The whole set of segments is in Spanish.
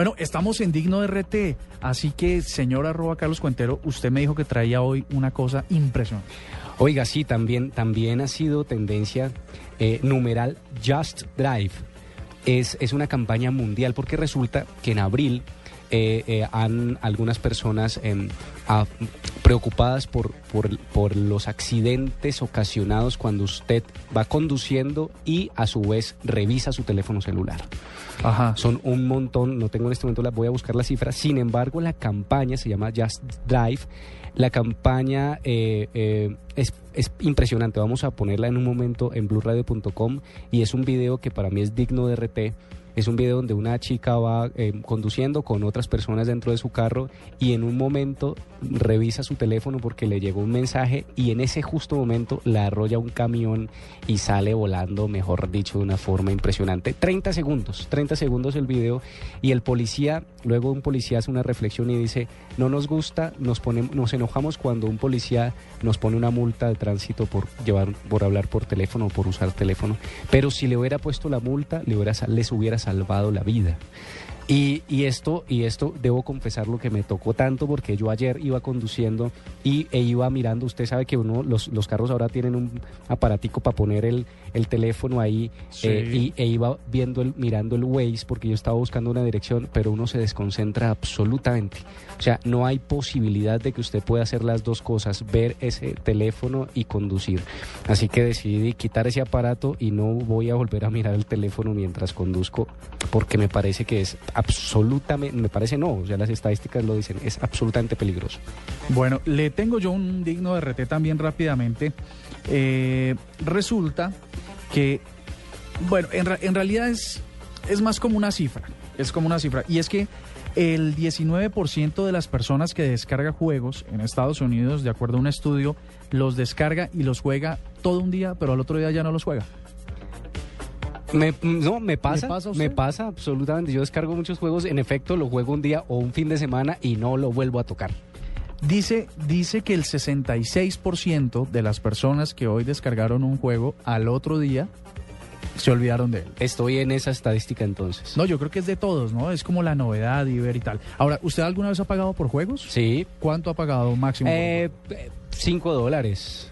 Bueno, estamos en Digno de RT, así que, señor Carlos Cuentero, usted me dijo que traía hoy una cosa impresionante. Oiga, sí, también, también ha sido tendencia eh, numeral Just Drive. Es, es una campaña mundial porque resulta que en abril eh, eh, han algunas personas em, a- preocupadas por, por, por los accidentes ocasionados cuando usted va conduciendo y a su vez revisa su teléfono celular. Ajá. Son un montón, no tengo en este momento, la, voy a buscar la cifra. Sin embargo, la campaña se llama Just Drive. La campaña eh, eh, es, es impresionante. Vamos a ponerla en un momento en blueradio.com y es un video que para mí es digno de RT. Es un video donde una chica va eh, conduciendo con otras personas dentro de su carro y en un momento revisa su teléfono porque le llegó un mensaje y en ese justo momento la arrolla un camión y sale volando, mejor dicho, de una forma impresionante. 30 segundos, 30 segundos el video y el policía, luego un policía hace una reflexión y dice, no nos gusta, nos, ponemos, nos enojamos cuando un policía nos pone una multa de tránsito por, llevar, por hablar por teléfono o por usar teléfono, pero si le hubiera puesto la multa, le hubiera, les hubiera salvado la vida. Y, y esto, y esto debo confesar lo que me tocó tanto porque yo ayer iba conduciendo y, e iba mirando, usted sabe que uno, los, los carros ahora tienen un aparatico para poner el, el teléfono ahí Sí. eh, y, e iba viendo el, mirando el Waze porque yo estaba buscando una dirección, pero uno se desconcentra absolutamente. O sea, no hay posibilidad de que usted pueda hacer las dos cosas, ver ese teléfono y conducir. Así que decidí quitar ese aparato y no voy a volver a mirar el teléfono mientras conduzco porque me parece que es absolutamente, me parece no, o sea, las estadísticas lo dicen, es absolutamente peligroso. Bueno, le tengo yo un digno de RT también rápidamente. Eh, resulta que, bueno, en, en realidad es, es más como una cifra, es como una cifra. Y es que el 19% de las personas que descarga juegos en Estados Unidos, de acuerdo a un estudio, los descarga y los juega todo un día, pero al otro día ya no los juega. Me, no, me pasa, me pasa absolutamente. Yo descargo muchos juegos, en efecto, lo juego un día o un fin de semana y no lo vuelvo a tocar. Dice, dice que el 66% de las personas que hoy descargaron un juego al otro día se olvidaron de él. Estoy en esa estadística entonces. No, yo creo que es de todos, ¿no? Es como la novedad y ver y tal. Ahora, ¿usted alguna vez ha pagado por juegos? Sí, ¿Cuánto ha pagado máximo? eh, eh, cinco dólares.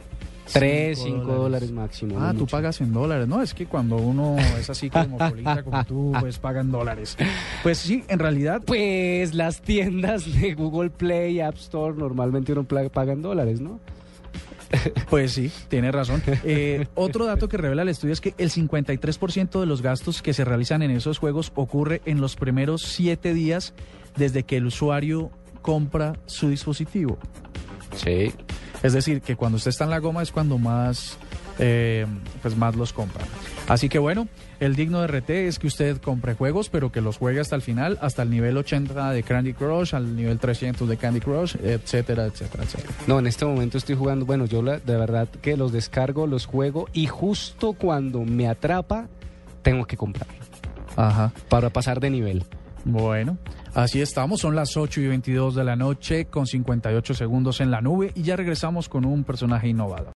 Tres, Cinco cinco dólares. dólares máximo. Ah, no tú mucho. pagas en dólares. No, es que cuando uno es así cosmopolita como tú, pues pagan dólares. Pues sí, en realidad, Pues las tiendas de Google Play App Store normalmente uno paga en dólares, ¿no? pues sí, tiene razón. Eh, otro dato que revela el estudio es que el 53% de los gastos que se realizan en esos juegos ocurre en los primeros siete días desde que el usuario compra su dispositivo. Sí. Es decir, que cuando usted está en la goma es cuando más, eh, pues más los compra. Así que bueno, el digno de RT es que usted compre juegos, pero que los juegue hasta el final, hasta el nivel 80 de Candy Crush, al nivel 300 de Candy Crush, etcétera, etcétera, etcétera. No, en este momento estoy jugando, bueno, yo la- de verdad que los descargo, los juego y justo cuando me atrapa, tengo que comprar Ajá. para pasar de nivel. Bueno, así estamos. Son las 8 y 22 de la noche con 58 segundos en la nube y ya regresamos con un personaje innovador.